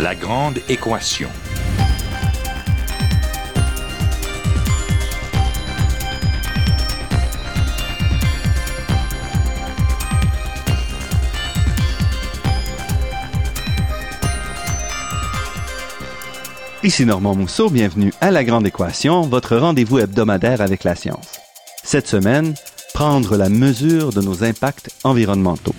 La grande équation. Ici Normand Mousseau, bienvenue à La Grande Équation, votre rendez-vous hebdomadaire avec la science. Cette semaine, prendre la mesure de nos impacts environnementaux.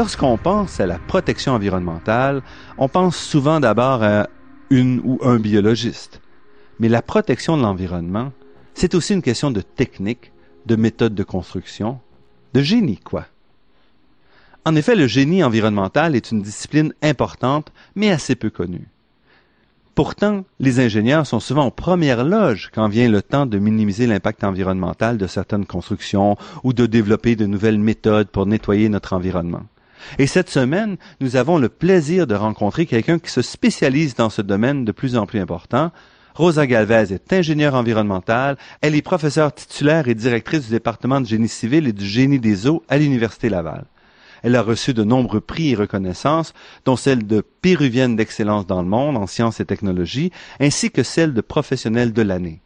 Lorsqu'on pense à la protection environnementale, on pense souvent d'abord à une ou un biologiste. Mais la protection de l'environnement, c'est aussi une question de technique, de méthode de construction, de génie, quoi. En effet, le génie environnemental est une discipline importante, mais assez peu connue. Pourtant, les ingénieurs sont souvent en première loge quand vient le temps de minimiser l'impact environnemental de certaines constructions ou de développer de nouvelles méthodes pour nettoyer notre environnement. Et cette semaine, nous avons le plaisir de rencontrer quelqu'un qui se spécialise dans ce domaine de plus en plus important. Rosa Galvez est ingénieure environnementale. Elle est professeure titulaire et directrice du département de génie civil et du génie des eaux à l'Université Laval. Elle a reçu de nombreux prix et reconnaissances, dont celle de péruvienne d'excellence dans le monde en sciences et technologies, ainsi que celle de professionnelle de l'année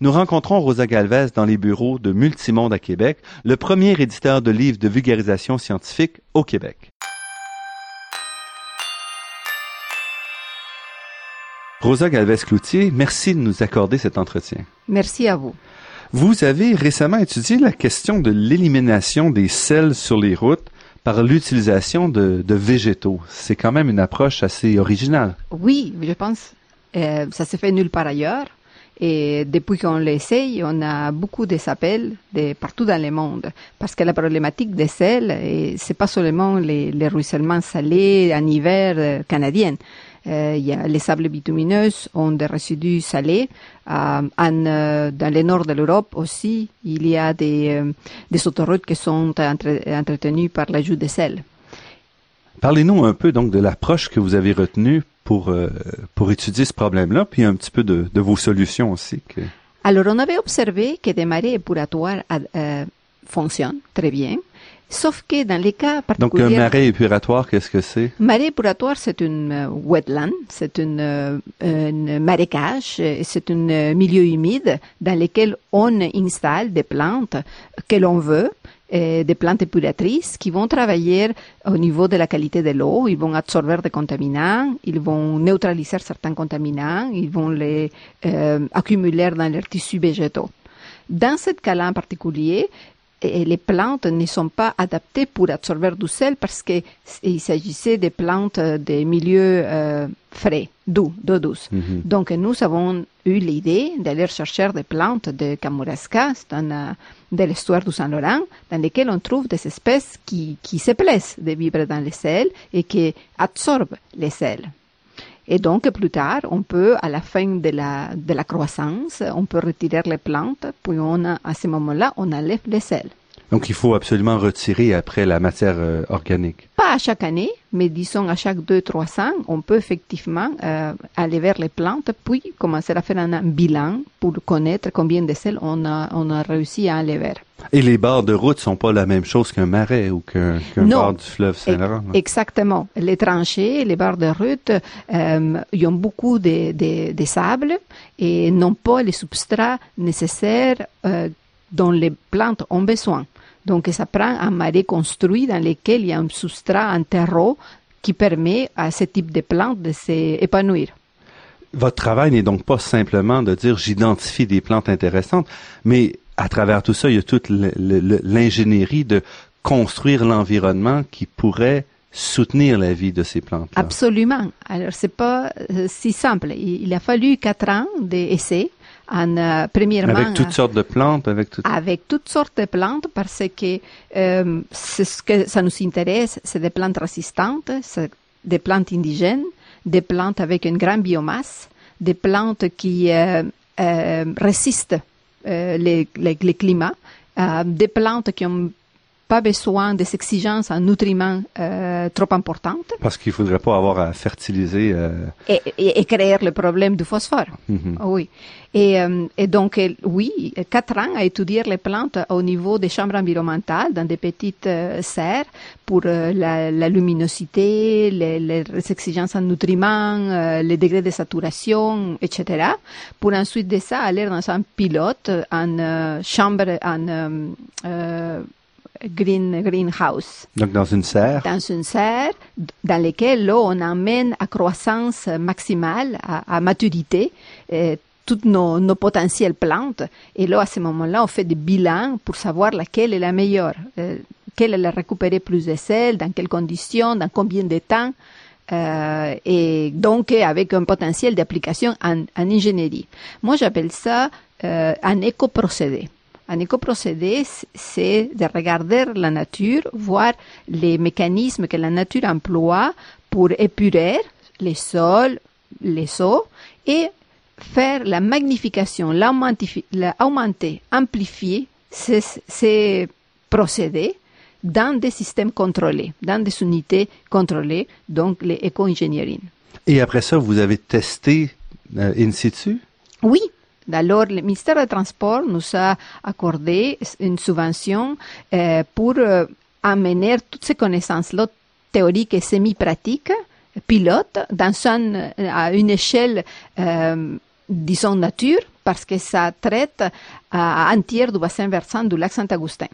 nous rencontrons Rosa Galvez dans les bureaux de Multimonde à Québec, le premier éditeur de livres de vulgarisation scientifique au Québec. Rosa Galvez-Cloutier, merci de nous accorder cet entretien. Merci à vous. Vous avez récemment étudié la question de l'élimination des sels sur les routes par l'utilisation de, végétaux. C'est quand même une approche assez originale. Oui, je pense. Euh, ça se fait nulle part ailleurs. Et depuis qu'on l'essaye, on a beaucoup des appels de partout dans le monde. Parce que la problématique des sels, c'est pas seulement les, les, ruissellements salés en hiver euh, canadien. Euh, il y a les sables bitumineux ont des résidus salés. Euh, euh, dans le nord de l'Europe aussi, il y a des, euh, autoroutes qui sont entre, entretenues par l'ajout de sel. Parlez-nous un peu donc de l'approche que vous avez retenue pour, euh, pour étudier ce problème-là, puis un petit peu de, de vos solutions aussi. Que... Alors, on avait observé que des marées épuratoires euh, fonctionnent très bien, sauf que dans les cas particuliers... Donc, un marais épuratoire, qu'est-ce que c'est? Marée épuratoire, c'est une euh, wetland, c'est une, une marécage, c'est un milieu humide dans lequel on installe des plantes que l'on veut, eh, des plantes épuratrices qui vont travailler au niveau de la qualité de l'eau, ils vont absorber des contaminants, ils vont neutraliser certains contaminants, ils vont les euh, accumuler dans leurs tissus végétaux. Dans ce cas-là en particulier, et les plantes ne sont pas adaptées pour absorber du sel parce qu'il s'agissait des plantes des milieux euh, frais, doux, d'eau douce. Mm-hmm. Donc nous avons eu l'idée d'aller chercher des plantes de Kamouraska, dans, euh, de l'histoire du Saint-Laurent, dans lesquelles on trouve des espèces qui, qui se plaisent de vivre dans les sels et qui absorbent les sels. Et donc, plus tard, on peut, à la fin de la, de la croissance, on peut retirer les plantes, puis on à ce moment-là, on enlève les sels. Donc, il faut absolument retirer après la matière euh, organique. Pas à chaque année, mais disons à chaque deux, trois ans, on peut effectivement euh, aller vers les plantes, puis commencer à faire un, bilan pour connaître combien de sels on a, on a réussi à enlever. Et les bords de route sont pas la même chose qu'un marais ou qu'un bord du fleuve Saint-Laurent. Exactement. Les tranchées, les bords de route, euh, ils ont beaucoup de, de, de, sable et n'ont pas les substrats nécessaires euh, dont les plantes ont besoin. Donc, ça prend un marais construit dans lequel il y a un substrat, un terreau qui permet à ce type de plantes de s'épanouir. Votre travail n'est donc pas simplement de dire j'identifie des plantes intéressantes, mais à travers tout ça, il y a toute l'ingénierie de construire l'environnement qui pourrait soutenir la vie de ces plantes. -là. Absolument. Alors c'est pas euh, si simple. Il, il, a fallu quatre ans d'essais en euh, premièrement avec toutes sortes de plantes avec toutes avec toutes sortes de plantes parce que euh, ce que ça nous intéresse c'est des plantes résistantes des plantes indigènes des plantes avec une grande biomasse des plantes qui euh, euh résistent euh, les, les, les, climats des plantes qui ont pas besoin des exigences en nutriments euh, trop importantes Parce qu'il faudrait pas avoir à fertiliser. euh, et, et, et créer le problème du phosphore. mhm. Oui. Et, euh, et donc, euh, oui, quatre ans à étudier les plantes au niveau des chambres environnementales dans des petites euh, serres pour la, la luminosité, les, les exigences en nutriments, euh, les degrés de saturation, etc. Pour ensuite de ça aller dans un pilote en euh, chambre, en euh, green, greenhouse Donc dans une serre. dans une serre dans laquelle là, on emmène à croissance maximale, à, à maturité, euh, toutes nos, nos potentielles plantes. Et là, à ce moment-là, on fait des bilans pour savoir laquelle est la meilleure, euh, quelle elle a récupéré plus de sel, dans quelles conditions, dans combien de temps. euh, et donc avec un potentiel d'application en, en ingénierie. Moi, j'appelle ça euh, un éco-procédé. Un éco-procédé, c'est de regarder la nature, voir les mécanismes que la nature emploie pour épurer les sols, les eaux, et faire la magnification, l'augmentifi- la- augmenter, amplifier ces, ces procédés dans des systèmes contrôlés, dans des unités contrôlées, donc les éco-ingénieries. Et après ça, vous avez testé euh, in situ? Oui. Alors, le ministère des Transports nous a accordé une subvention euh, pour euh, amener toutes ces connaissances-là théoriques et semi-pratiques, pilotes, dans un, à une échelle, euh, disons, nature, parce que ça traite un tiers du bassin versant du lac Saint-Augustin.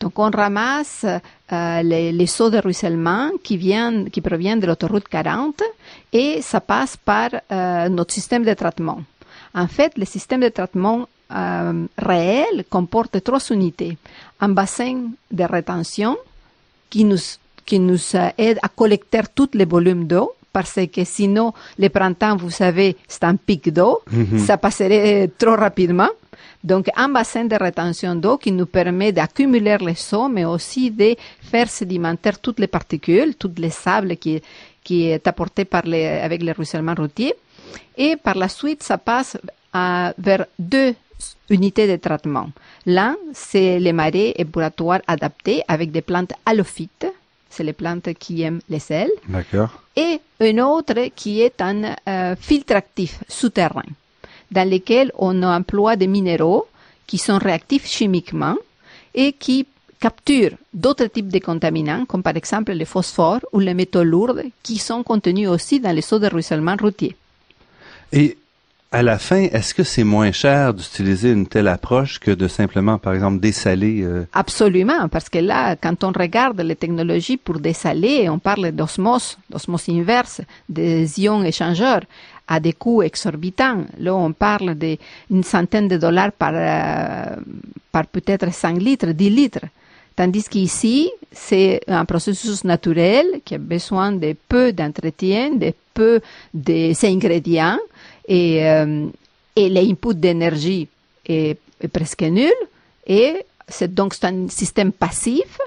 Donc, on ramasse euh, les, les eaux de ruissellement qui, viennent, qui proviennent de l'autoroute 40 et ça passe par euh, notre système de traitement. En fait, le système de traitement euh, réel comporte trois unités. Un bassin de rétention qui nous, qui nous euh, aide à collecter tous les volumes d'eau parce que sinon, le printemps, vous savez, c'est un pic d'eau, ça passerait trop rapidement. Donc, un bassin de rétention d'eau qui nous permet d'accumuler les eaux, mais aussi de faire sédimentaire toutes les particules, toutes les sables qui, qui est apporté par les, avec le ruissellement routier. Et par la suite, ça passe à- vers deux unités de traitement. L'un, c'est les marais épuratoires adaptés avec des plantes halophytes. C'est les plantes qui aiment les sels D'accord. et un autre qui est un euh, filtre actif souterrain, dans lequel on emploie des minéraux qui sont réactifs chimiquement et qui capturent d'autres types de contaminants, comme par exemple le phosphore ou les métaux lourds, qui sont contenus aussi dans les eaux de ruissellement routier. Et à la fin, est-ce que c'est moins cher d'utiliser une telle approche que de simplement, par exemple, dessaler euh, Absolument, parce que là, quand on regarde les technologies pour dessaler, on parle d'osmose, d'osmose inverse, des ions échangeurs à des coûts exorbitants. Là, on parle d'une centaine de dollars par, euh, par peut-être 5 litres, 10 litres. Tandis qu'ici, c'est un processus naturel qui a besoin de peu d'entretien, de peu d'ingrédients et, euh, et l'input d'énergie est, est presque nul. Et c'est donc c'est un système passif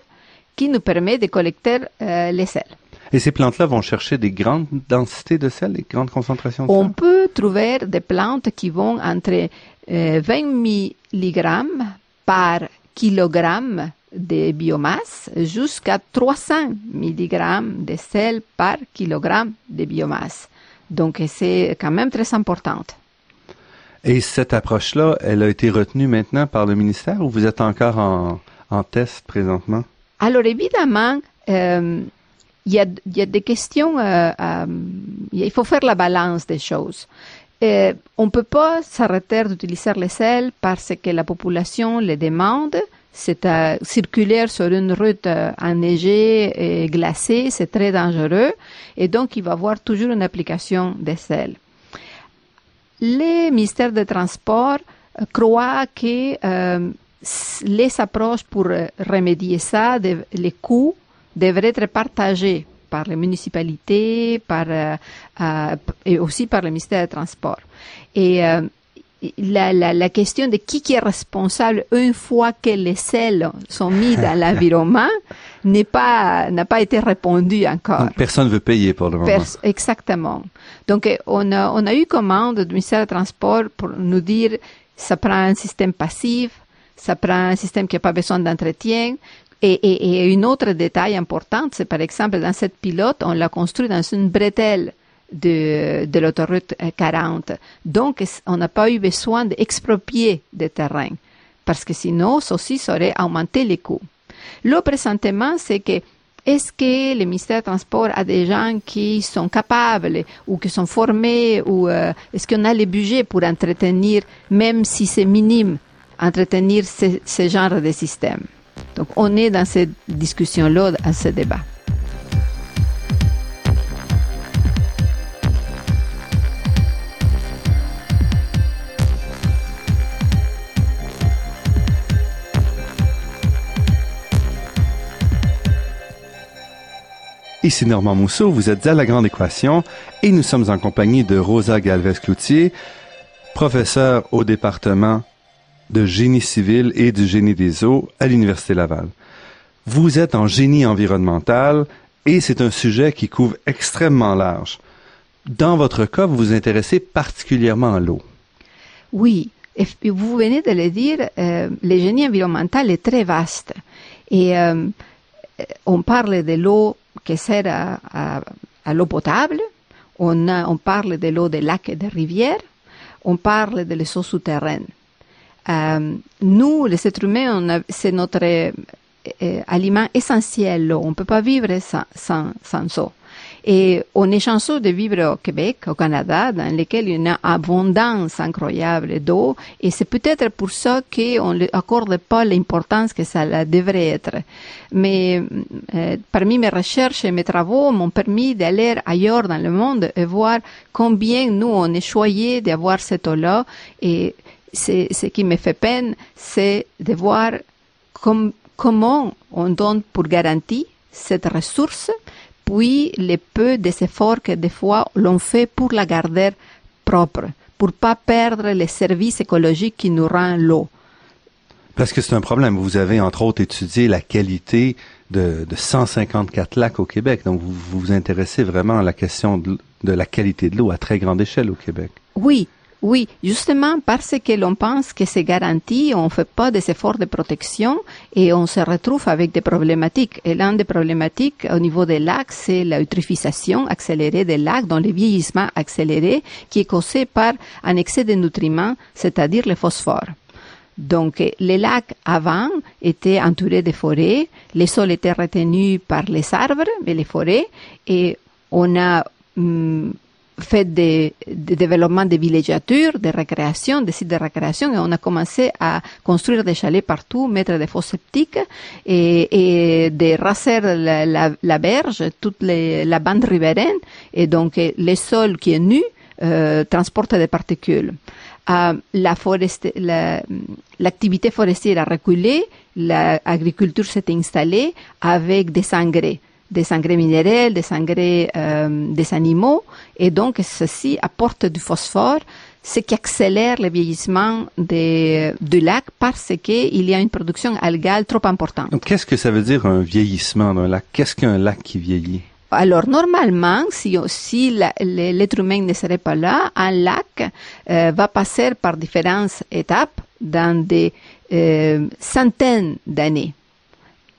qui nous permet de collecter euh, les sels. Et ces plantes-là vont chercher des grandes densités de sel, des grandes concentrations de On sel? peut trouver des plantes qui vont entre euh, 20 mg par kilogramme de biomasse jusqu'à 300 mg de sel par kilogramme de biomasse. Donc c'est quand même très important. Et cette approche-là, elle a été retenue maintenant par le ministère ou vous êtes encore en, en test présentement? Alors évidemment, euh, il y, a, il y a des questions, euh, euh, il faut faire la balance des choses. On ne peut pas s'arrêter d'utiliser les sels parce que la population les demande. C'est circulaire sur une route euh, enneigée et glacée, c'est très dangereux et donc il va avoir toujours une application des sels. Les ministères des Transports euh, croient que euh, les approches pour remédier ça, les coûts devraient être partagés par les municipalités, par et aussi par le ministère des Transports. Et la, la, la question de qui, est responsable une fois que les sels sont mis dans l'environnement n'est pas n'a pas été répondue encore. Donc, personne ne veut payer pour le moment. Pers- exactement. Donc, euh, on a, on a eu commande du ministère des Transports pour nous dire ça prend un système passif, ça prend un système qui n'a pas besoin d'entretien Et, et, et une autre détail important, c'est par exemple dans cette pilote, on l'a construit dans une bretelle de, de l'autoroute 40. Donc, on n'a pas eu besoin d'exproprier des terrains parce que sinon, ceci aurait augmenté les coûts. Le présentement, c'est que est-ce que le ministère des Transports a des gens qui sont capables ou qui sont formés ou euh, est-ce qu'on a les budgets pour entretenir, même si c'est minime, entretenir ce, ce genre de système? Donc, on est dans cette discussion-là, à ce débat. Ici Normand Mousseau, vous êtes à La Grande Équation et nous sommes en compagnie de Rosa Galvez-Cloutier, professeure au département de génie civil et du génie des eaux à l'Université Laval. Vous êtes en génie environnemental et c'est un sujet qui couvre extrêmement large. Dans votre cas, vous vous intéressez particulièrement à l'eau. Oui, et vous venez de le dire, euh, le génie environnemental est très vaste. Et euh, on parle de l'eau qui sert à, à, à l'eau potable, on, parle de l'eau des lacs et des rivières, on parle de l'eau souterraine. Euh, nous, les êtres humains, c'est notre euh, aliment essentiel. On ne peut pas vivre sans, sans, sans eau. Et on est chanceux de vivre au Québec, au Canada, dans lequel il y a une abondance incroyable d'eau. Et c'est peut-être pour ça qu'on ne accorde pas l'importance que ça devrait être. Mais euh, parmi mes recherches et mes travaux m'ont permis d'aller ailleurs dans le monde et voir combien nous, on est choyés d'avoir cette eau-là. Et ce qui me fait peine, c'est de voir com comment on donne pour garantie cette ressource puis le peu des efforts que des fois l'on fait pour la garder propre, pour pas perdre les services écologiques qui nous rend l'eau. Parce que c'est un problème. Vous avez entre autres étudié la qualité de, de 154 lacs au Québec. Donc vous vous intéressez vraiment à la question de, de la qualité de l'eau à très grande échelle au Québec. Oui, oui, justement parce que l'on pense que c'est garanti, on ne fait pas des efforts de protection et on se retrouve avec des problématiques. Et l'un des problématiques au niveau des lacs, c'est l'eutrophisation accélérée des lacs, dont le vieillissement accéléré, qui est causé par un excès de nutriments, c'est-à-dire le phosphore. Donc, les lacs avant étaient entourés de forêts, les sols étaient retenus par les arbres et les forêts, et on a hum, fait des, des développements de villégiature, de récréation, des sites de récréation, et on a commencé à construire des chalets partout, mettre des fosses septiques et, et de raser la, berge, toute la bande riveraine, et donc le sol qui est nu euh, transporte des particules. Euh, la l'activité la, forestière a reculé, l'agriculture s'est installée avec des engrais des engrais minéraux, des engrais euh, des animaux, et donc ceci apporte du phosphore, ce qui accélère le vieillissement des, du lac parce qu'il y a une production algale trop importante. Qu'est-ce que ça veut dire un vieillissement d'un lac? Qu'est-ce qu'un lac qui vieillit? Alors normalement, si, si l'être humain ne serait pas là, un lac euh, va passer par différentes étapes dans des euh, centaines d'années.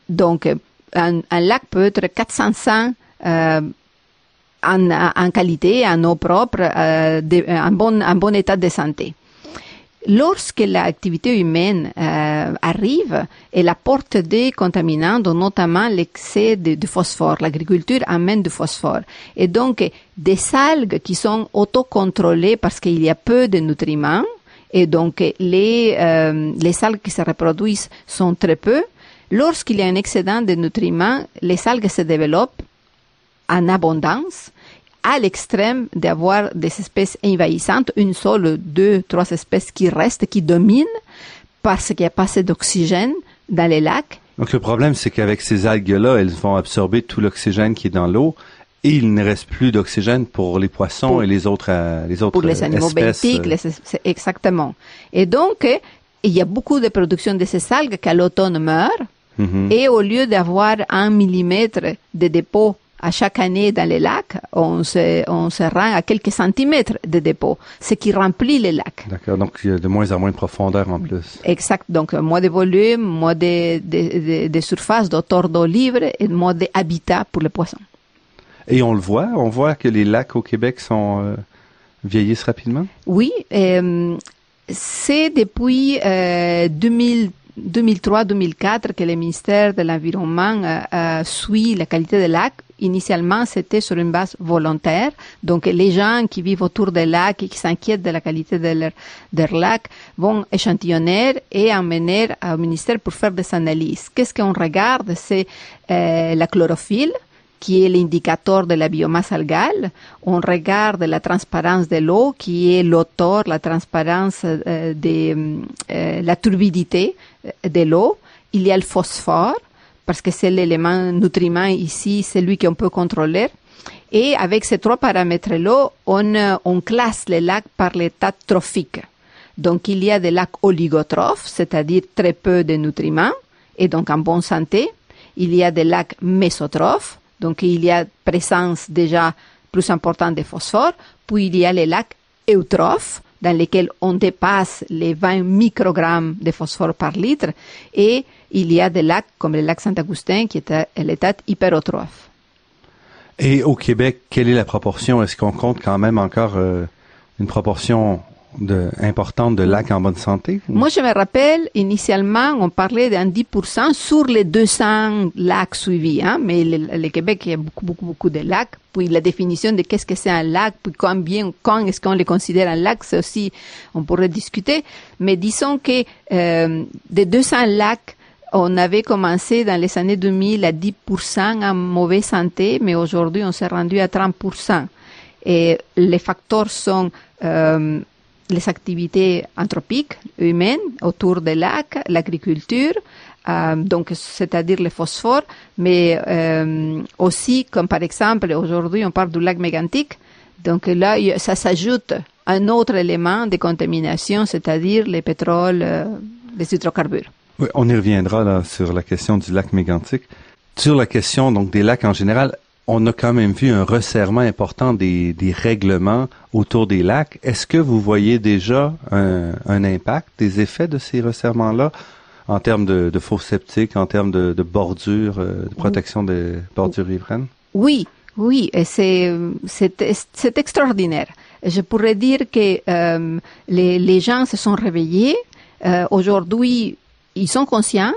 Donc un, lac peut être 400 euh, en, qualité, en eau propre, euh, en, bon, état de santé. Lorsque l'activité humaine euh, arrive, elle apporte des contaminants, dont notamment l'excès de, phosphore. L'agriculture amène du phosphore. Et donc, des algues qui sont autocontrôlées parce qu'il y a peu de nutriments, et donc les, euh, les algues qui se reproduisent sont très peu, Lorsqu'il y a un excédent de nutriments, les algues se développent en abondance à l'extrême d'avoir des espèces envahissantes, une seule, deux, trois espèces qui restent, qui dominent parce qu'il n'y a pas assez d'oxygène dans les lacs. Donc le problème, c'est qu'avec ces algues-là, elles vont absorber tout l'oxygène qui est dans l'eau et il ne reste plus d'oxygène pour les poissons pour, et les autres, euh, les autres pour les animaux espèces. Benthiques, les, exactement. Et donc, il y a beaucoup de production de ces algues qui à l'automne meurent. Mm -hmm. Et au lieu d'avoir un millimètre de dépôt à chaque année dans les lacs, on se, on se rend à quelques centimètres de dépôt, ce qui remplit les lacs. D'accord, donc il y a de moins en moins de profondeur en plus. Exact, donc moins de volume, moins de, de, de, de surface, d'auteur d'eau libre et moins d'habitat pour les poissons. Et on le voit, on voit que les lacs au Québec sont euh, vieillissent rapidement? Oui, euh, c'est depuis euh, 2000 2003-2004 que le ministère de l'Environnement euh, euh, suit la qualité des lacs. Initialement, c'était sur une base volontaire. Donc, les gens qui vivent autour des lacs et qui s'inquiètent de la qualité de leur, de leur lac vont échantillonner et emmener au ministère pour faire des analyses. Qu'est-ce qu'on regarde? C'est euh, la chlorophylle, qui est l'indicateur de la biomasse algale. On regarde la transparence de l'eau, qui est l'auteur, la transparence euh, de euh, la turbidité de l'eau. Il y a le phosphore, parce que c'est l'élément nutriment ici, c'est lui qu'on peut contrôler. Et avec ces trois paramètres-là, on, euh, on classe les lacs par l'état trophique. Donc, il y a des lacs oligotrophes, c'est-à-dire très peu de nutriments, et donc en bonne santé. Il y a des lacs mésotrophes, donc il y a présence déjà plus importante de phosphore. Puis il y a les lacs eutrophes, dans lesquels on dépasse les 20 microgrammes de phosphore par litre. Et il y a des lacs comme le lac Saint-Augustin qui est à l'état hyperotrophe. Et au Québec, quelle est la proportion? Est-ce qu'on compte quand même encore euh, une proportion de, importante de lacs en bonne santé? Moi, je me rappelle, initialement, on parlait d'un 10% sur les 200 lacs suivis, hein, mais le, Québec, il y a beaucoup, beaucoup, beaucoup de lacs. Puis la définition de qu'est-ce que c'est un lac, puis combien, quand est-ce qu'on les considère un lac, c'est aussi, on pourrait discuter. Mais disons que euh, des 200 lacs, on avait commencé dans les années 2000 à 10% en mauvaise santé, mais aujourd'hui, on s'est rendu à 30%. Et les facteurs sont euh, les activités anthropiques humaines autour des lacs, l'agriculture, euh, donc c'est-à-dire le phosphore, mais euh, aussi comme par exemple aujourd'hui on parle du lac mégantique, donc là ça s'ajoute un autre élément de contamination, c'est-à-dire les pétroles, euh, les hydrocarbures. Oui, on y reviendra là sur la question du lac mégantique. Sur la question donc des lacs en général, on a quand même vu un resserrement important des, des règlements autour des lacs. Est-ce que vous voyez déjà un, impact, des effets de ces resserrements-là en termes de, de faux sceptiques, en termes de, de bordures, euh, de protection des bordures riveraines? Oui, oui, c'est extraordinaire. Je pourrais dire que euh, les, les gens se sont réveillés. Euh, aujourd'hui, ils sont conscients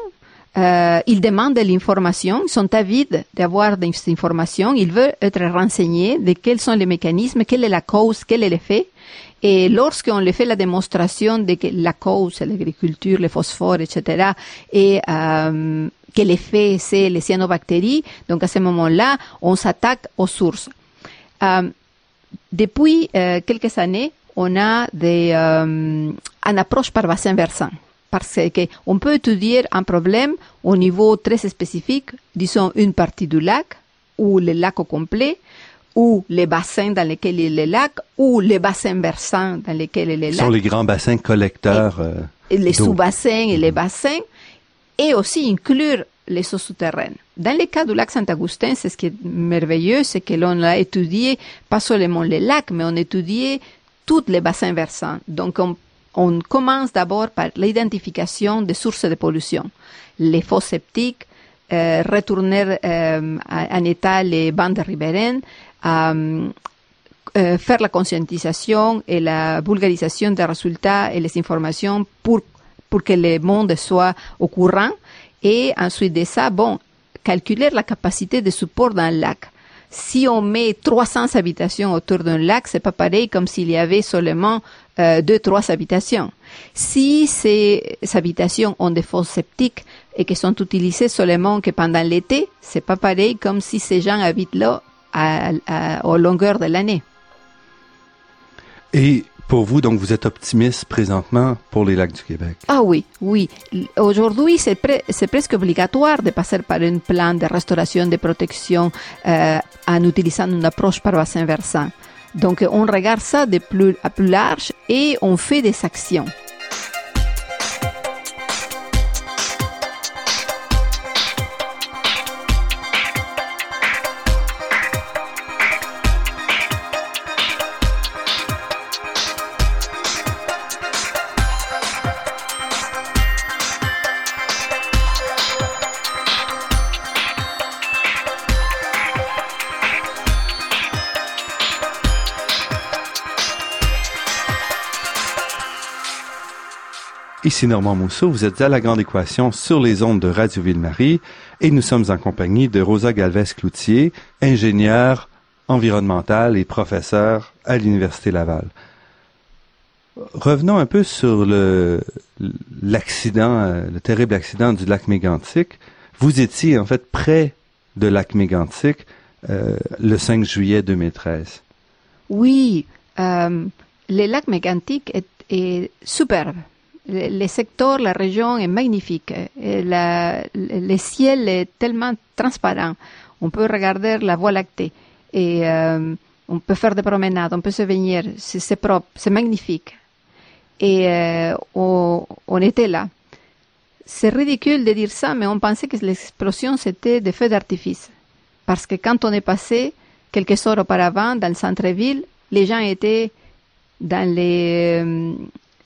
euh, ils demandent de l'information, ils sont avides d'avoir des informations, ils veulent être renseignés de quels sont les mécanismes, quelle est la cause, quel est l'effet. Et lorsqu'on les fait la démonstration de que la cause, l'agriculture, le phosphore, etc., et euh, que l'effet, c'est les cyanobactéries, donc à ce moment-là, on s'attaque aux sources. Euh, depuis euh, quelques années, on a des, euh, une approche par bassin versant parce qu'on peut étudier un problème au niveau très spécifique, disons une partie du lac, ou le lac au complet, ou les bassins dans lesquels il est le lac, ou les bassins versants dans lesquels il est le lac. Ce sont les grands bassins collecteurs. Euh, et les sous-bassins et les bassins, et aussi inclure les eaux souterraines. Dans le cas du lac Saint-Augustin, c'est ce qui est merveilleux, c'est que l'on a étudié pas seulement les lacs, mais on a étudié tous les bassins versants. Donc, on on commence d'abord par l'identification des sources de pollution. Les fosses septiques, euh, retourner euh, en état les bandes riveraines, euh, faire la conscientisation et la vulgarisation des résultats et les informations pour, pour que le monde soit au courant. Et ensuite de ça, bon, calculer la capacité de support d'un lac si on met 300 habitations autour d'un lac, c'est pas pareil comme s'il y avait seulement euh, deux, trois habitations. Si ces habitations ont des fosses septiques et qui sont utilisées seulement que pendant l'été, c'est pas pareil comme si ces gens habitent là à, à, de l'année. Et pour vous, donc, vous êtes optimiste présentement pour les lacs du Québec? Ah oui, oui. Aujourd'hui, c'est pre presque obligatoire de passer par un plan de restauration, de protection euh, en utilisant une approche par bassin versant. Donc, on regarde ça de plus, à plus large et on fait des actions. Ici Normand Mousseau, vous êtes à la Grande Équation sur les ondes de Radio Ville-Marie et nous sommes en compagnie de Rosa Galvez-Cloutier, ingénieure environnementale et professeure à l'Université Laval. Revenons un peu sur le l'accident, euh, le terrible accident du lac Mégantic. Vous étiez en fait près de lac Mégantic euh, le 5 juillet 2013. Oui, euh, le lac Mégantic est, est superbe. Le, secteur, la région est magnifique. Le ciel est tellement transparent. On peut regarder la voie lactée et euh, on peut faire des promenades, on peut se baigner. C'est propre, c'est magnifique. Et euh, on, on, était là. C'est ridicule de dire ça, mais on pensait que l'explosion c'était des feux d'artifice. Parce que quand on est passé quelques heures auparavant dans le centre-ville, les gens étaient dans les, euh,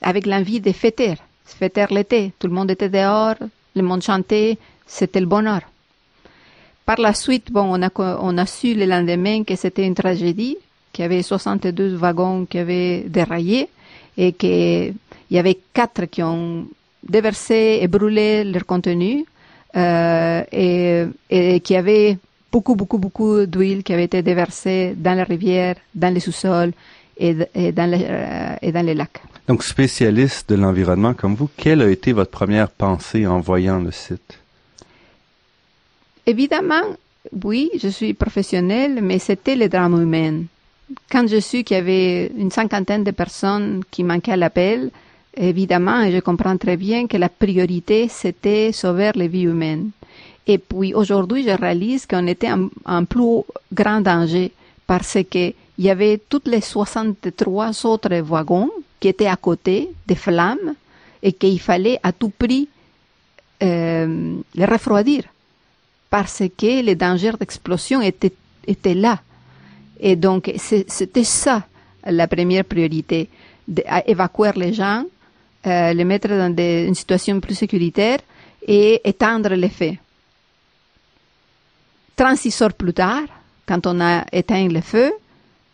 avec l'envie de fêter, fêter l'été. Tout le monde était dehors, le monde chantait, c'était le bonheur. Par la suite, bon, on a, su le lendemain que c'était une tragédie, qu'il y avait 62 wagons qui avaient déraillé et qu'il y avait quatre qui ont déversé et brûlé leur contenu euh, et, et qui avait beaucoup, beaucoup, beaucoup d'huile qui avait été déversée dans la rivière, dans les sous-sols et, et, dans les, euh, et dans les lacs. Donc, spécialiste de l'environnement comme vous, quelle a été votre première pensée en voyant le site? Évidemment, oui, je suis professionnelle, mais c'était le drame humain. Quand je suis qu'il y avait une cinquantaine de personnes qui manquaient à l'appel, évidemment, et je comprends très bien que la priorité, c'était sauver les vies humaines. Et puis aujourd'hui, je réalise qu'on était en, en, plus grand danger parce que il y avait toutes les 63 autres wagons qui étaient à côté des flammes et qu'il fallait à tout prix euh, les refroidir parce que les dangers d'explosion étaient, étaient là. Et donc, c'était ça la première priorité, d'évacuer les gens, euh, les mettre dans une situation plus sécuritaire et éteindre les faits. 36 heures plus tard, quand on a éteint le feu,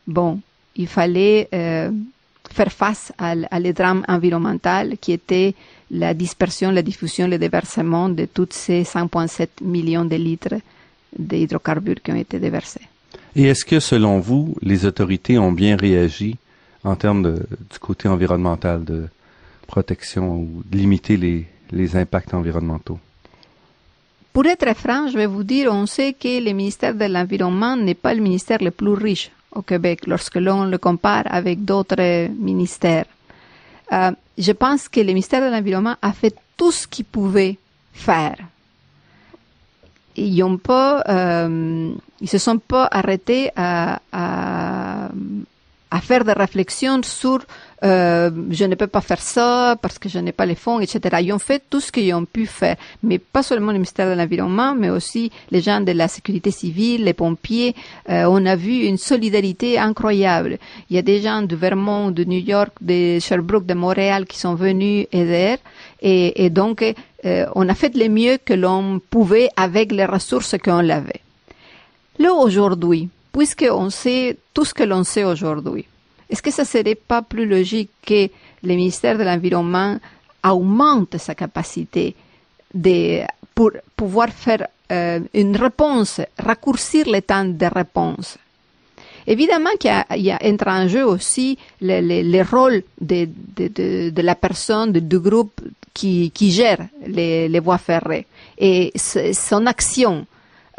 bon, il fallait euh, faire face à, à les drames environnemental qui était la dispersion, la diffusion, le déversement de tous ces 5,7 millions de litres d'hydrocarbures qui ont été déversés. Et est-ce que, selon vous, les autorités ont bien réagi en termes de, du côté environnemental, de protection ou de limiter les, les impacts environnementaux? Pour être franc, je vais vous dire, on sait que le ministère de l'Environnement n'est pas le ministère le plus riche au Québec lorsque l'on le compare avec d'autres ministères. Euh, je pense que le ministère de l'Environnement a fait tout ce qu'il pouvait faire. Ils ont pas, euh, ils se sont pas arrêtés à, faire des réflexions sur euh, je ne peux pas faire ça parce que je n'ai pas les fonds, etc. Ils ont fait tout ce qu'ils ont pu faire, mais pas seulement le ministère de l'Environnement, mais aussi les gens de la sécurité civile, les pompiers. Euh, on a vu une solidarité incroyable. Il y a des gens de Vermont, de New York, de Sherbrooke, de Montréal qui sont venus aider. Et, et donc, euh, on a fait le mieux que l'on pouvait avec les ressources qu'on avait. Là, aujourd'hui, puisqu'on sait tout ce que l'on sait aujourd'hui, est-ce que ça serait pas plus logique que le ministère de l'Environnement aumente sa capacité pour pouvoir faire euh, une réponse, raccourcir le temps de réponse? Évidemment qu'il y, a entre en jeu aussi le, le, le rôle de, la personne, du groupe qui, gère les voies ferrées et son action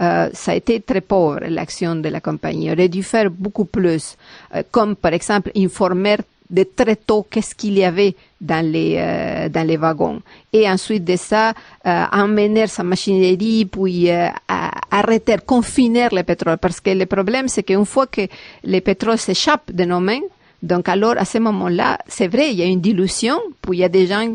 euh, ça a été très pauvre l'action de la compagnie. On aurait dû faire beaucoup plus, euh, comme par exemple informer de très tôt qu'est-ce qu'il y avait dans les euh, dans les wagons. Et ensuite de ça euh, sa machinerie puis euh, arrêter confiner le pétrole. Parce que le problème c'est qu'une fois que le pétrole s'échappe de nos mains donc alors à ce moment-là c'est vrai il y a une dilution puis il y a des gens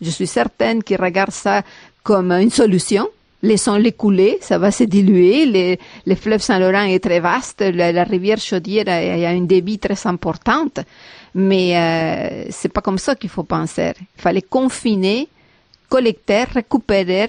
je suis certaine qui regardent ça comme une solution laissons-les couler, ça va se diluer. Le, le fleuve Saint-Laurent est très vaste, la, rivière Chaudière a, a, une débit très importante, mais euh, c'est pas comme ça qu'il faut penser. Il fallait confiner, collecter, récupérer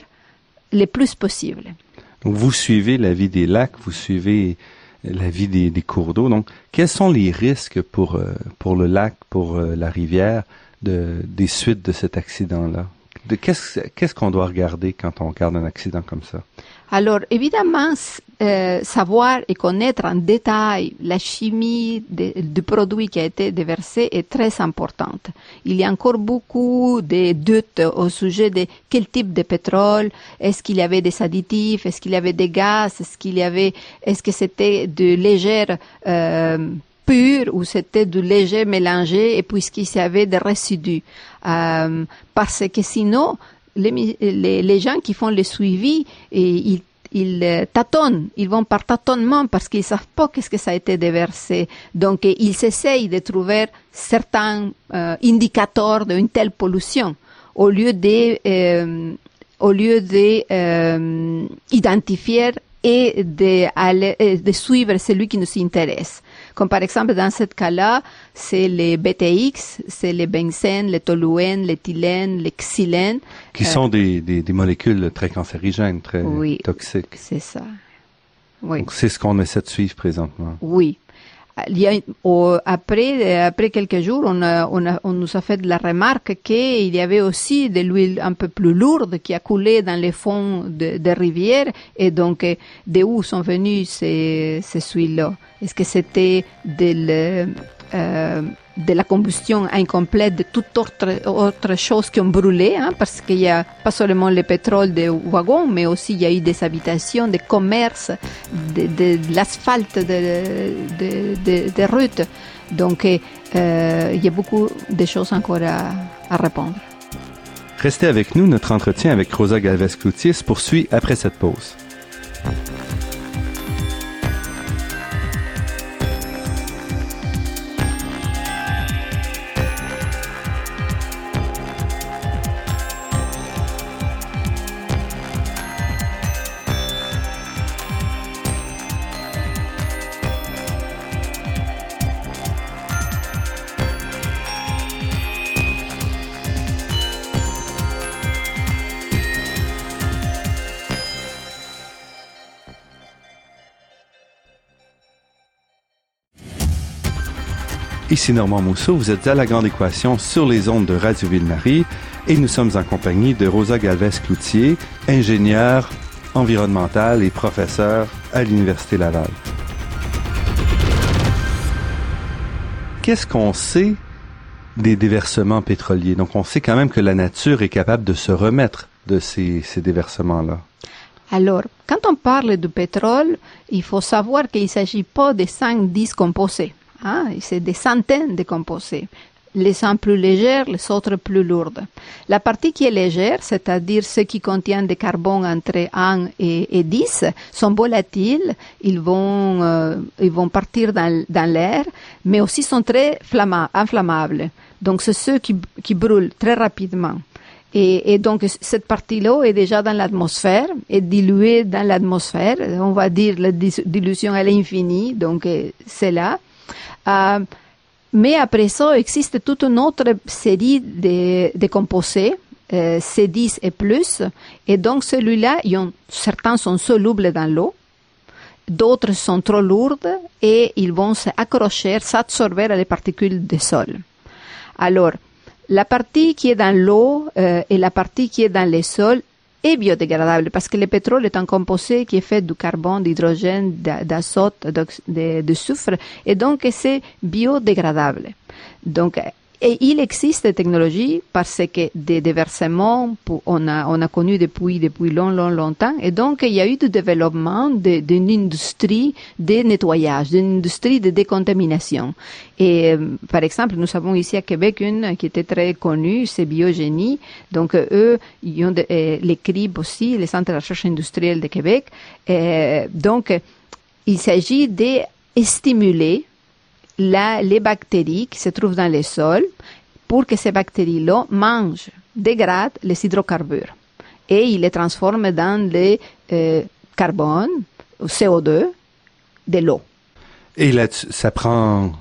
le plus possible. Vous suivez la vie des lacs, vous suivez la vie des, cours d'eau. Donc, quels sont les risques pour euh, pour le lac, pour euh, la rivière de, des suites de cet accident-là? De qu'est-ce qu'on doit regarder quand on regarde un accident comme ça? Alors, évidemment, euh, savoir et connaître en détail la chimie du produit qui a été déversé est très importante. Il y a encore beaucoup de doutes au sujet de quel type de pétrole, est-ce qu'il y avait des additifs, est-ce qu'il y avait des gaz, est-ce qu'il y avait, est-ce que c'était de légère euh, pur ou c'était du léger mélangé et puisqu'il y avait des résidus. Euh, parce que sinon, les, les, les gens qui font le suivi, ils, ils euh, tâtonnent, ils vont par tâtonnement parce qu'ils savent pas qu'est-ce que ça a été déversé. Donc, ils essayent de trouver certains euh, indicateurs d'une telle pollution au lieu de, euh, au lieu de euh, identifier et de, aller, de suivre celui qui nous intéresse. Comme par exemple, dans ce cas-là, c'est les BTX, c'est les benzène, les toluène, l'éthylène, les xylène. Qui Euh, sont des, des, des molécules très cancérigènes, très Oui. toxiques. C'est ça. Oui. Donc, c'est ce qu'on essaie de suivre présentement. Oui. Il y a, au- après, après quelques jours, on, a- on, a- on nous a fait de la remarque qu'il y avait aussi de l'huile un peu plus lourde qui a coulé dans les fonds de- des rivières. Et donc, euh, de où sont venus ces, ces huiles-là? Est-ce que c'était de, de la combustion incomplète de toute autre, autre chose qui ont brûlé hein, Parce qu'il y a pas seulement le pétrole des wagons, mais aussi il y a eu des habitations, des commerces, de, l'asphalte de, de, des routes. Donc, euh, il y a beaucoup de choses encore à, à répondre. Restez avec nous, notre entretien avec Rosa Galvez-Cloutier se poursuit après cette pause. Ici Normand Mousseau, vous êtes à la Grande Équation sur les ondes de Radio Ville-Marie et nous sommes en compagnie de Rosa Galvez-Cloutier, ingénieure environnementale et professeure à l'Université Laval. Qu'est-ce qu'on sait des déversements pétroliers? Donc on sait quand même que la nature est capable de se remettre de ces, déversements-là. Alors, quand on parle du pétrole, il faut savoir qu'il ne s'agit pas de 5-10 composés. Hein? C'est des centaines de composés. Les uns plus légers, les autres plus lourdes. La partie qui est légère, c'est-à-dire ceux qui contiennent des carbone entre 1 et, et 10, sont volatiles, ils vont, euh, ils vont partir dans, l'air, mais aussi sont très flamma- inflammables. Donc, c'est ceux qui, brûlent très rapidement. Et, et donc, cette partie-là est déjà dans l'atmosphère, est diluée dans l'atmosphère. On va dire la dilution à l'infini, donc euh, c'est là. Euh, mais après ça, existe toute une autre série de, de composés, euh, C10 et plus. Et donc, celui-là, certains sont solubles dans l'eau, d'autres sont trop lourdes et ils vont s'accrocher, s'absorber à les particules du sol. Alors, la partie qui est dans l'eau euh, et la partie qui est dans les sols est biodégradable parce que le pétrole est un composé qui est fait du carbone, d'hydrogène, d'a- d'azote, d'ox- de, de soufre et donc c'est biodégradable. Donc, et il existe des technologies parce que des déversements, on a, on a connu depuis, depuis long, long, longtemps. Et donc, il y a eu du développement d'une industrie de nettoyage, d'une industrie de décontamination. Et, euh, par exemple, nous avons ici à Québec une qui était très connue, c'est Biogénie. Donc, eux, ils ont euh, les CRIB aussi, les centres de recherche industrielle de Québec. Euh, donc, il s'agit de stimuler la, les bactéries qui se trouvent dans les sols pour que ces bactéries-là mangent, dégradent les hydrocarbures et ils les transforment dans le euh, carbone, ou CO2, de l'eau. Et là, ça prend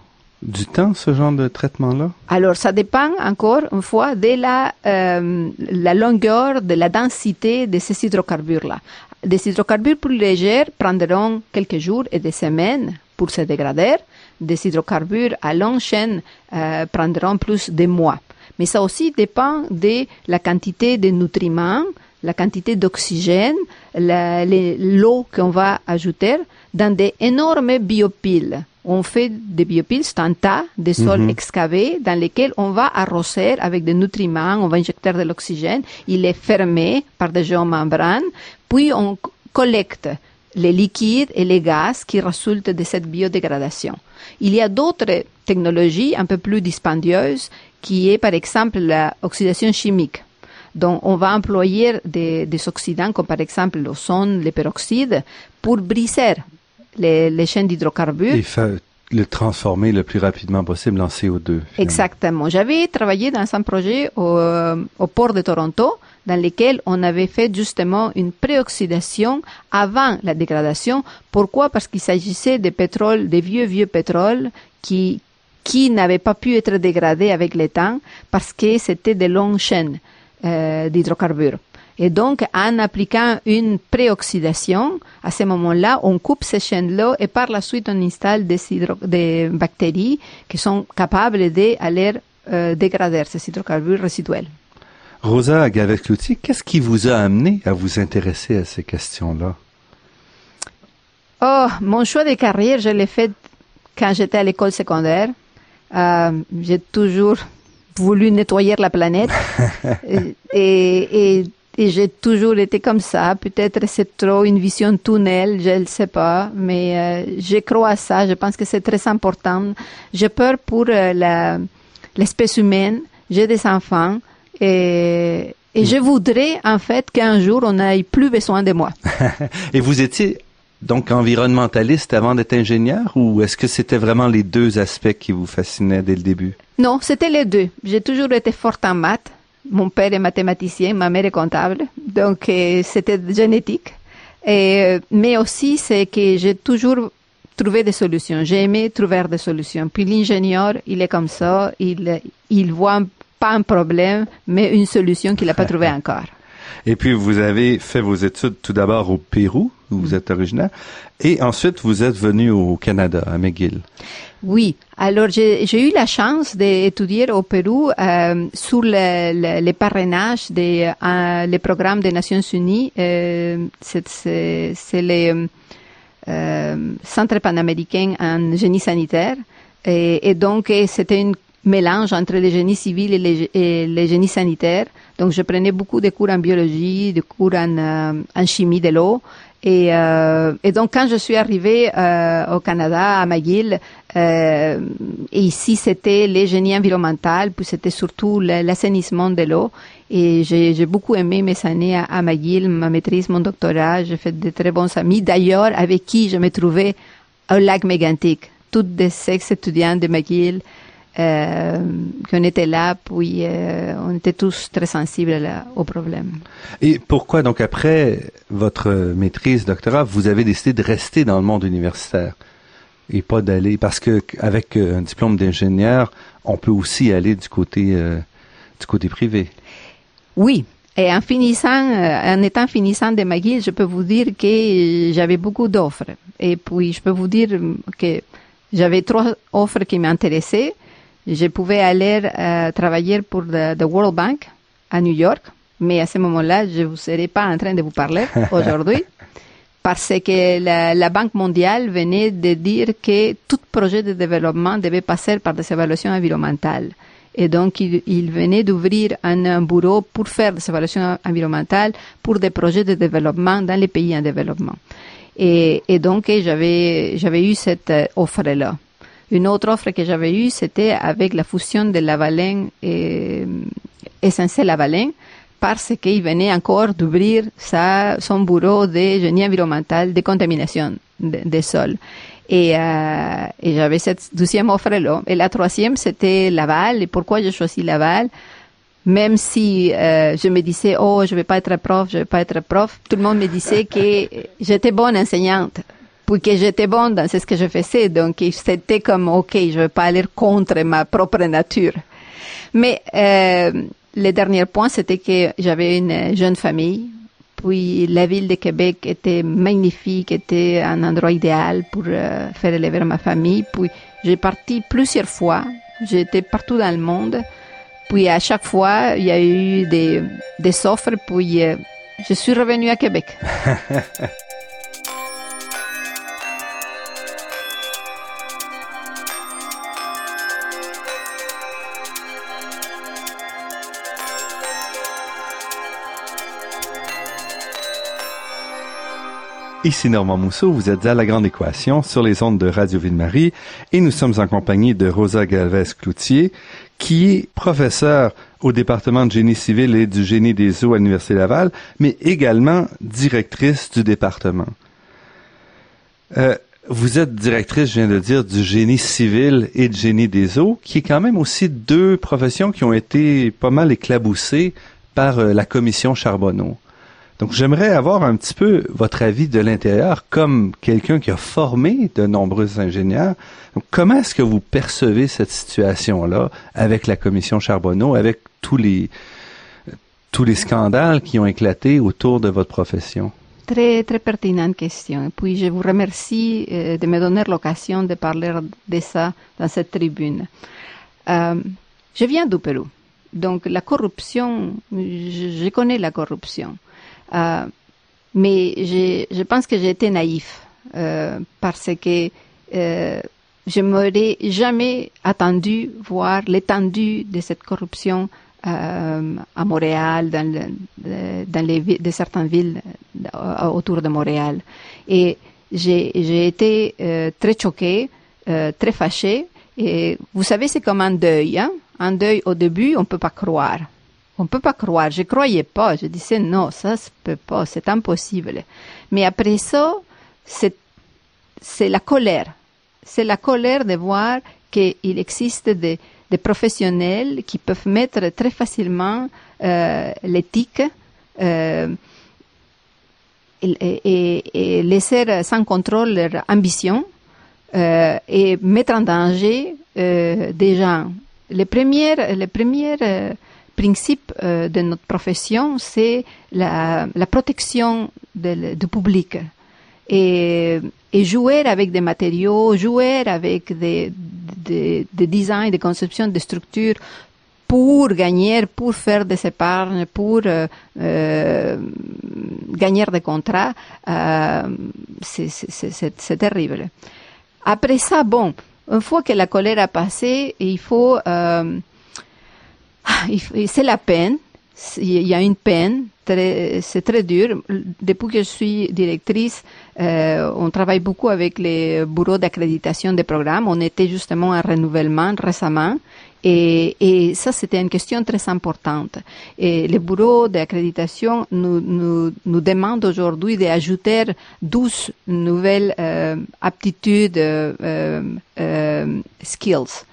du temps, ce genre de traitement-là? Alors, ça dépend encore une fois de la, euh, la longueur, de la densité de ces hydrocarbures-là. Des hydrocarbures plus légers prendront quelques jours et des semaines pour se dégrader. Des hydrocarbures à longue chaîne euh, prendront plus de mois. Mais ça aussi dépend de la quantité de nutriments, la quantité d'oxygène, l'eau qu'on va ajouter dans des énormes biopiles. On fait des biopiles, c'est un tas de sols Mhm. excavés dans lesquels on va arroser avec des nutriments, on va injecter de l'oxygène. Il est fermé par des géomembranes. Puis on collecte les liquides et les gaz qui résultent de cette biodégradation. Il y a d'autres technologies un peu plus dispendieuses qui est par exemple l'oxydation chimique. Donc, on va employer des, des oxydants comme par exemple l'ozone, les peroxydes, pour briser les, les chaînes d'hydrocarbures. Et fa- le transformer le plus rapidement possible en CO2. finalement. Exactement. J'avais travaillé dans un projet au, euh, au port de Toronto dans lequel on avait fait justement une préoxydation avant la dégradation. Pourquoi? Parce qu'il s'agissait de pétrole, des vieux vieux pétroles qui qui n'avaient pas pu être dégradés avec le temps parce que c'était des longues chaînes euh, d'hydrocarbures. Et donc, en appliquant une préoxydation, à ce moment-là, on coupe ces chaînes-là et par la suite, on installe des, hydro- des bactéries qui sont capables d'aller euh, dégrader ces hydrocarbures résiduels. Rosa Gavet-Cloutier, qu'est-ce qui vous a amené à vous intéresser à ces questions-là? Oh, mon choix de carrière, je l'ai fait quand j'étais à l'école secondaire. Euh, j'ai toujours voulu nettoyer la planète et, et, et- et j'ai toujours été comme ça. Peut-être c'est trop une vision tunnel, je ne sais pas, mais euh, je crois à ça. Je pense que c'est très important. J'ai peur pour euh, l'espèce humaine. J'ai des enfants et, et je voudrais en fait qu'un jour on n'ait plus besoin de moi. Et vous étiez donc environnementaliste avant d'être ingénieur ou est-ce que c'était vraiment les deux aspects qui vous fascinaient dès le début? Non, c'était les deux. J'ai toujours été forte en maths. Mon père est mathématicien, ma mère est comptable, donc euh, c'était génétique. Et, euh, mais aussi, c'est que j'ai toujours trouvé des solutions. J'ai aimé trouver des solutions. Puis l'ingénieur, il est comme ça, il, il voit pas un problème, mais une solution qu'il n'a pas trouvée encore. Et puis vous avez fait vos études tout d'abord au Pérou, où vous êtes originaire, et ensuite vous êtes venu au Canada, à McGill. Oui, alors j'ai eu la chance d'étudier au Pérou euh, sur le, le, le parrainage des euh, les programmes des Nations Unies. Euh, c'est- le euh, Centre panaméricain en génie sanitaire. Et, et donc, c'était un mélange entre le génie civil et le, et le génie sanitaire. Donc, je prenais beaucoup de cours en biologie, de cours en, euh, en chimie de l'eau. Et, euh, et donc, quand je suis arrivée euh, au Canada, à McGill, euh, et ici, c'était le génie environnemental, puis c'était surtout l'assainissement de l'eau. Et j'ai beaucoup aimé mes années à, à McGill, ma maîtrise, mon doctorat. J'ai fait de très bons amis, d'ailleurs, avec qui je me trouvais au lac mégantic. Toutes des ex-étudiants de McGill euh, qu'on était là, puis euh, on était tous très sensibles là, au problème. Et pourquoi donc après votre maîtrise, doctorat, vous avez décidé de rester dans le monde universitaire et pas d'aller? Parce que avec euh, un diplôme d'ingénieur, on peut aussi aller du côté euh, du côté privé. Oui. Et en finissant, en étant finissant de McGill, je peux vous dire que j'avais beaucoup d'offres. Et puis, je peux vous dire que j'avais trois offres qui m'intéressaient. Je pouvais aller euh, travailler pour the World Bank à New York, mais à ce moment-là, je ne serais pas en train de vous parler aujourd'hui, parce que la, la Banque mondiale venait de dire que tout projet de développement devait passer par des évaluations environnementales. Et donc, il, il venait d'ouvrir un, un bureau pour faire des évaluations environnementales pour des projets de développement dans les pays en développement. Et, et donc, j'avais, j'avais eu cette euh, offre-là. Une autre offre que j'avais eue, c'était avec la fusion de Lavalin et SNC Lavalin, parce qu'il venait encore d'ouvrir son bureau de génie environnemental de contamination de- des sols. Et, euh, et j'avais cette deuxième offre-là. Et la troisième, c'était Laval. Et pourquoi j'ai choisi Laval? Même si euh, je me disais, oh, je vais pas être prof, je vais pas être prof, tout le monde me disait que j'étais bonne enseignante, puis que j'étais bonne dans ce que je faisais. Donc, c'était comme, OK, je vais pas aller contre ma propre nature. Mais euh, le dernier point, c'était que j'avais une jeune famille. Puis la ville de Québec était magnifique, était un endroit idéal pour euh, faire élever ma famille. Puis j'ai parti plusieurs fois. J'étais partout dans le monde Puis à chaque fois, il y a eu des, des offres, puis euh, je suis revenue à Québec. Ici Normand Mousseau, vous êtes à La Grande Équation sur les ondes de Radio Ville-Marie et nous sommes en compagnie de Rosa Galvez-Cloutier, qui est professeure au département de génie civil et du génie des eaux à l'Université Laval, mais également directrice du département. Euh, vous êtes directrice, je viens de dire, du génie civil et du génie des eaux, qui est quand même aussi deux professions qui ont été pas mal éclaboussées par euh, la commission Charbonneau. Donc, j'aimerais avoir un petit peu votre avis de l'intérieur comme quelqu'un qui a formé de nombreux ingénieurs. Comment est-ce que vous percevez cette situation-là avec la commission Charbonneau, avec tous les, tous les scandales qui ont éclaté autour de votre profession? Très, très pertinente question. Et puis, je vous remercie euh, de me donner l'occasion de parler de ça dans cette tribune. Euh, je viens du Pérou. Donc, la corruption, je connais la corruption. Euh, mais je, pense que j'ai été naïf euh, parce que euh, je m'aurais jamais attendu voir l'étendue de cette corruption euh, à Montréal, dans, le, dans les de certaines villes autour de Montréal. Et j'ai été très choquée, très fâchée. Et vous savez, c'est comme un deuil. Hein? Un deuil au début, on peut pas croire. On peut pas croire. Je croyais pas. Je disais non, ça se peut pas, c'est impossible. Mais après ça, c'est c'est la colère. C'est la colère de voir qu'il existe des, des professionnels qui peuvent mettre très facilement euh, l'éthique euh, et, laisser sans contrôle leur ambition euh, et mettre en danger euh, des gens. Les premières, les premières principe euh, de notre profession, c'est la, protection du public. Et, jouer avec des matériaux, jouer avec des, des, des designs, des conceptions de structures pour gagner, pour faire des épargnes, pour euh, euh, gagner des contrats, c'est terrible. Après ça, bon, une fois que la colère a passé, il faut c'est la peine. Il y a une peine. C'est très dur. Depuis que je suis directrice, euh, on travaille beaucoup avec les bureaux d'accréditation des programmes. On était justement en renouvellement récemment. Et, ça, c'était une question très importante. Et les bureaux d'accréditation nous, demandent aujourd'hui d'ajouter 12 nouvelles euh, aptitudes, euh, skills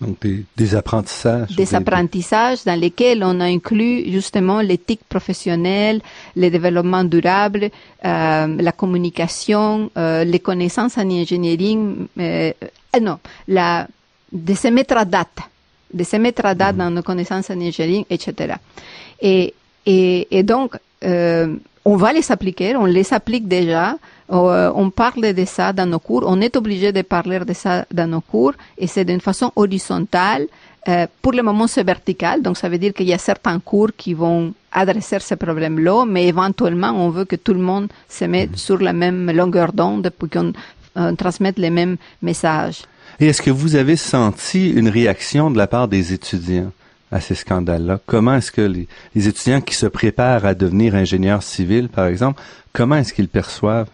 Donc des, des apprentissages. Des, des apprentissages dans lesquels on a inclus justement l'éthique professionnelle, le développement durable, euh, la communication, euh, les connaissances en ingénierie, euh, non, la, de se mettre à date, de se mettre à date mmh. dans nos connaissances en ingénierie, etc. Et, et, et donc, euh, on va les appliquer, on les applique déjà, euh, on parle de ça dans nos cours, on est obligé de parler de ça dans nos cours et c'est d'une façon horizontale. Euh, pour le moment, c'est vertical, donc ça veut dire qu'il y a certains cours qui vont adresser ce problème-là, mais éventuellement, on veut que tout le monde se mette mmh. sur la même longueur d'onde pour qu'on euh, transmette les mêmes messages. Et est-ce que vous avez senti une réaction de la part des étudiants? À ces scandales-là? Comment est-ce que les, étudiants qui se préparent à devenir ingénieurs civils, par exemple, comment est-ce qu'ils perçoivent?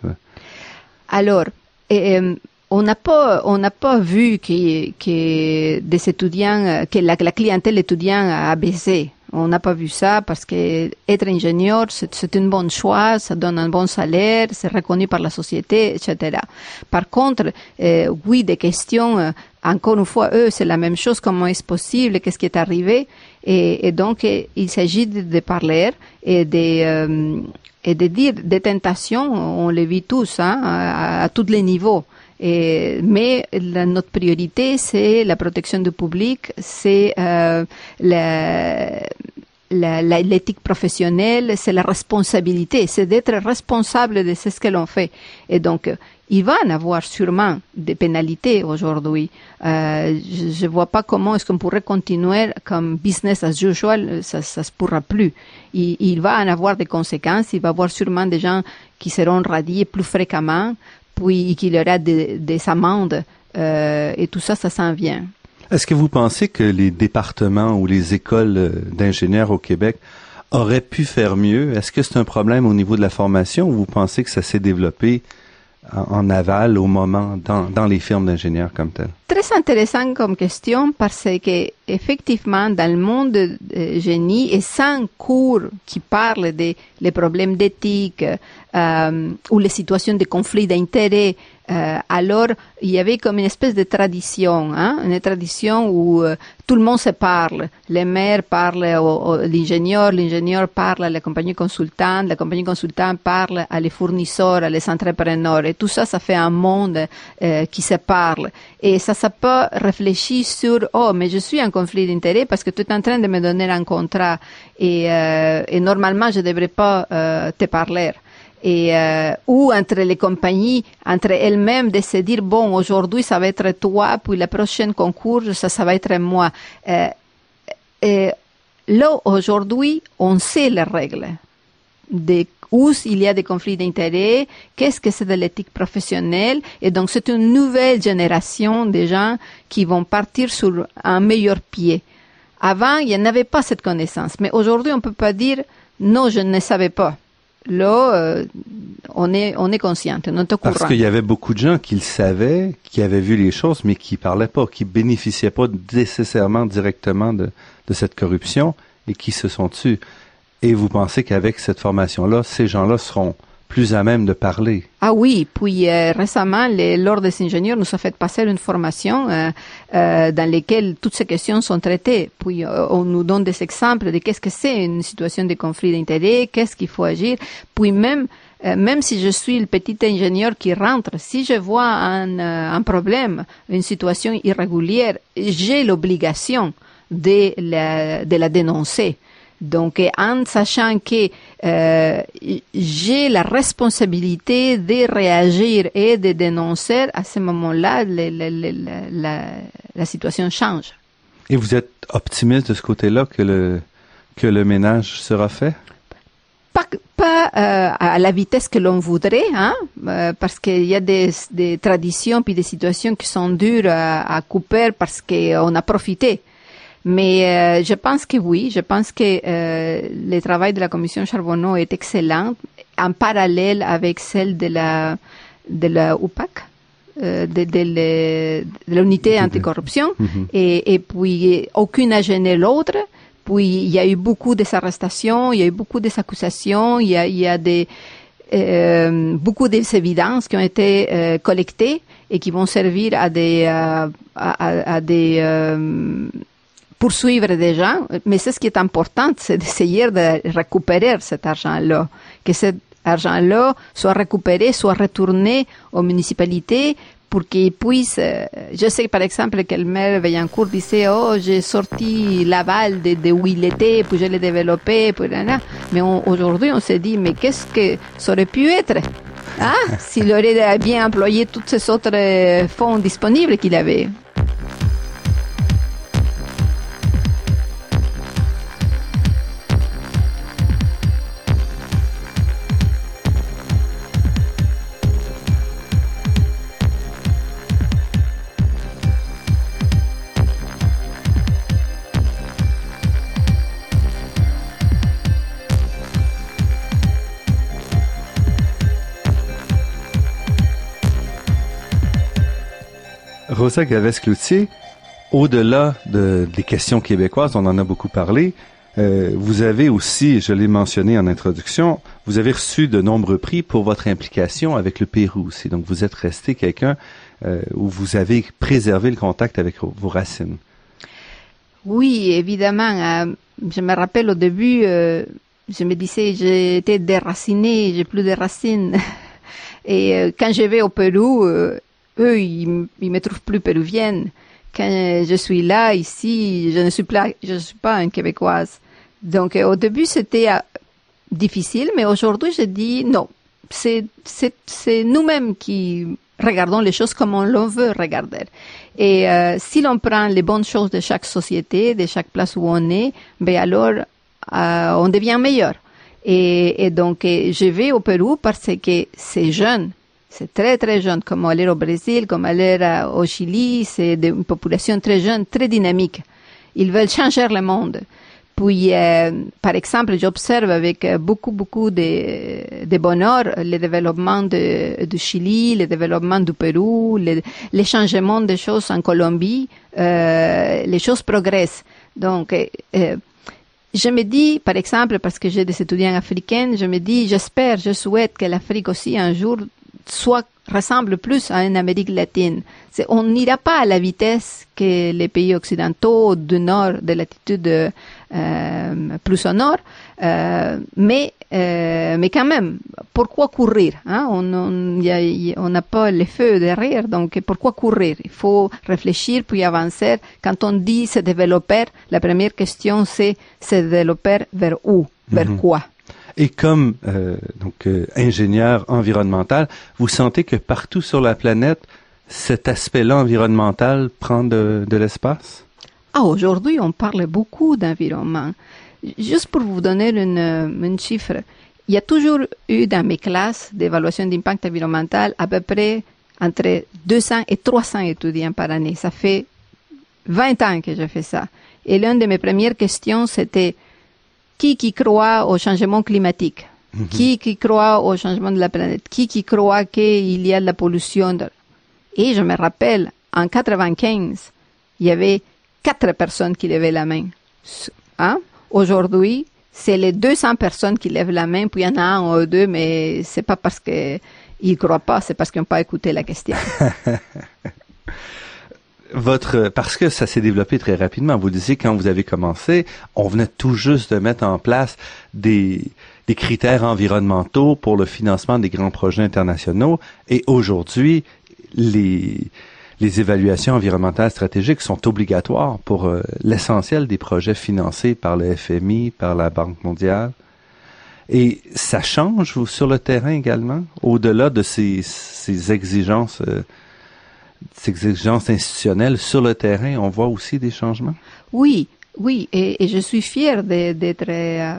Alors, euh, on n'a pas, on n'a pas vu que, que des étudiants, que la, clientèle étudiante a baissé. On n'a pas vu ça parce que être ingénieur, c'est une bonne choix, ça donne un bon salaire, c'est reconnu par la société, etc. Par contre, euh, oui, des questions, encore une fois, eux, c'est la même chose, comment est-ce possible, qu'est-ce qui est arrivé, et, donc il s'agit de, parler et de, euh, et de dire des tentations, on les vit tous, hein, à, tous les niveaux. Mais notre priorité, c'est la protection du public, c'est euh, la- l'éthique professionnelle, c'est la responsabilité, c'est d'être responsable de ce que l'on fait. Et donc, euh, il va en avoir sûrement des pénalités aujourd'hui. Euh, je ne vois pas comment est-ce qu'on pourrait continuer comme business as usual, ça ça se pourra plus. Il, il va en avoir des conséquences, il va avoir sûrement des gens qui seront radiés plus fréquemment, puis qu'il y aura des, des amendes, euh, et tout ça, ça s'en vient. Est-ce que vous pensez que les départements ou les écoles euh, d'ingénieurs au Québec auraient pu faire mieux? Est-ce que c'est un problème au niveau de la formation ou vous pensez que ça s'est développé en, aval au moment dans, les firmes d'ingénieurs comme tel? Très intéressant comme question parce que effectivement dans le monde de génie et sans cours qui parlent des problèmes d'éthique euh, ou les situations de conflit d'intérêts, euh, alors il y avait comme une espèce de tradition, hein, une tradition où euh, tout le monde se parle. Les maires parlent au- l'ingénieur, l'ingénieur parle à la compagnie consultante, la compagnie consultante parle à les fournisseurs, à les entrepreneurs, et tout ça, ça fait un monde euh, qui se parle. Et ça, ça peut réfléchir sur, oh, mais je suis en conflit d'intérêts parce que tu es en train de me donner un contrat et, euh, et normalement, je ne devrais pas euh, te parler et euh, ou entre les compagnies, entre elles-mêmes, de se dire bon aujourd'hui ça va être toi, puis la prochaine concours ça ça va être moi. Euh, et là aujourd'hui on sait les règles de où il y a des conflits d'intérêts, qu'est-ce que c'est de l'éthique professionnelle, et donc c'est une nouvelle génération de gens qui vont partir sur un meilleur pied. Avant, il n'y avait pas cette connaissance, mais aujourd'hui, on ne peut pas dire non, je ne savais pas. Là, euh, on est on est conscient, on est au Parce courant. qu'il y avait beaucoup de gens qui le savaient, qui avaient vu les choses, mais qui parlaient pas, qui bénéficiaient pas nécessairement directement de, de cette corruption et qui se sont tus. Et vous pensez qu'avec cette formation-là, ces gens-là seront plus à même de parler. Ah oui, puis euh, récemment, l'Ordre des ingénieurs nous a fait passer une formation euh, euh, dans laquelle toutes ces questions sont traitées. Puis euh, on nous donne des exemples de qu'est-ce que c'est une situation de conflit d'intérêts, qu'est-ce qu'il faut agir. Puis même même si je suis le petit ingénieur qui rentre, si je vois un, problème, une situation irrégulière, j'ai l'obligation de la dénoncer. Donc, en sachant que euh, j'ai la responsabilité de réagir et de dénoncer, à ce moment-là, la, la, la situation change. Et vous êtes optimiste de ce côté-là que le, que le ménage sera fait? Pas, pas euh, à la vitesse que l'on voudrait, hein, euh, parce qu'il y a des, des traditions puis des situations qui sont dures à, à couper parce qu'on a profité. Mais euh, je pense que oui, je pense que euh, le travail de la commission Charbonneau est excellent en parallèle avec celle de la de la UPAC, euh, de, de, de l'unité anticorruption, Mhm. et, et puis aucune n'a gêné l'autre. Puis il y a eu beaucoup d'arrestations, il y a eu beaucoup d'accusations, il y a, il y a des euh, beaucoup d'évidences qui ont été euh, collectées et qui vont servir à des euh, à, à- à des euh, poursuivre des gens, mais c'est ce qui est important, c'est d'essayer de récupérer cet argent-là, que cet argent-là soit récupéré, soit retourné aux municipalités pour qu'ils puissent, euh, je sais par exemple que le maire Veillancourt disait, oh, j'ai sorti l'aval de, de où il était, puis je l'ai développé, puis là, là. mais aujourd'hui on s'est dit, mais qu'est-ce que ça aurait pu être ah, s'il aurait bien employé tous ces autres euh, fonds disponibles qu'il avait? Rosa Galvez-Cloutier, au-delà de, des questions québécoises, on en a beaucoup parlé, euh, vous avez aussi, je l'ai mentionné en introduction, vous avez reçu de nombreux prix pour votre implication avec le Pérou aussi. Donc vous êtes resté quelqu'un euh, où vous avez préservé le contact avec vos racines. Oui, évidemment. euh, je me rappelle au début, je me disais, j'étais déracinée, j'ai plus de racines. Et quand je vais au Pérou, eux, ils, ils me trouvent plus péruvienne. Quand je suis là, ici, je ne suis pas, je suis pas une québécoise. Donc au début c'était difficile, mais aujourd'hui je dis non. C'est c'est c'est nous-mêmes qui regardons les choses comme on l'on veut regarder. Et si l'on prend les bonnes choses de chaque société, de chaque place où on est, ben alors on devient meilleur. Et, et donc, je vais au Pérou parce que c'est jeune. C'est très, très jeune, comme aller au Brésil, comme aller au Chili. C'est une population très jeune, très dynamique. Ils veulent changer le monde. Puis, euh, par exemple, j'observe avec beaucoup, beaucoup de, bonheur le développement du Chili, le développement du Pérou, le, les changements des choses en Colombie. Euh, les choses progressent. Donc, euh, je me dis, par exemple, parce que j'ai des étudiants africains, je me dis, j'espère, je souhaite que l'Afrique aussi un jour soit ressemble plus à une Amérique latine. On n'ira pas à la vitesse que les pays occidentaux du nord, de latitude euh, plus au nord, euh, mais euh, mais quand même, pourquoi courir hein? On n'a pas les feux derrière, donc pourquoi courir? Il faut réfléchir puis avancer. Quand on dit se développer, la première question c'est se développer vers où? Vers mhm. quoi? Et comme euh, donc euh, ingénieur environnemental, vous sentez que partout sur la planète, cet aspect-là environnemental prend de, de l'espace? Ah, aujourd'hui, on parle beaucoup d'environnement. Juste pour vous donner une, une chiffre, il y a toujours eu dans mes classes d'évaluation d'impact environnemental à peu près entre 200 et 300 étudiants par année. Ça fait 20 ans que je fais ça. Et l'une de mes premières questions, c'était qui qui croit au changement climatique? Mhm. Qui qui croit au changement de la planète? Qui qui croit qu'il y a de la pollution Et je me rappelle, en 95, il y avait quatre personnes qui levaient la main. Hein? Aujourd'hui, c'est les 200 personnes qui lèvent la main, puis il y en a un ou deux, mais c'est pas parce qu'ils ne croient pas, c'est parce qu'ils n'ont pas écouté la question. votre parce que ça s'est développé très rapidement. Vous disiez quand vous avez commencé, on venait tout juste de mettre en place des des critères environnementaux pour le financement des grands projets internationaux et aujourd'hui les les évaluations environnementales stratégiques sont obligatoires pour euh, l'essentiel des projets financés par le FMI, par la Banque mondiale. Et ça change sur le terrain également, au-delà de ces, ces exigences euh, exigences institutionnelles sur le terrain, on voit aussi des changements? Oui, oui, et, je suis fière d'être euh,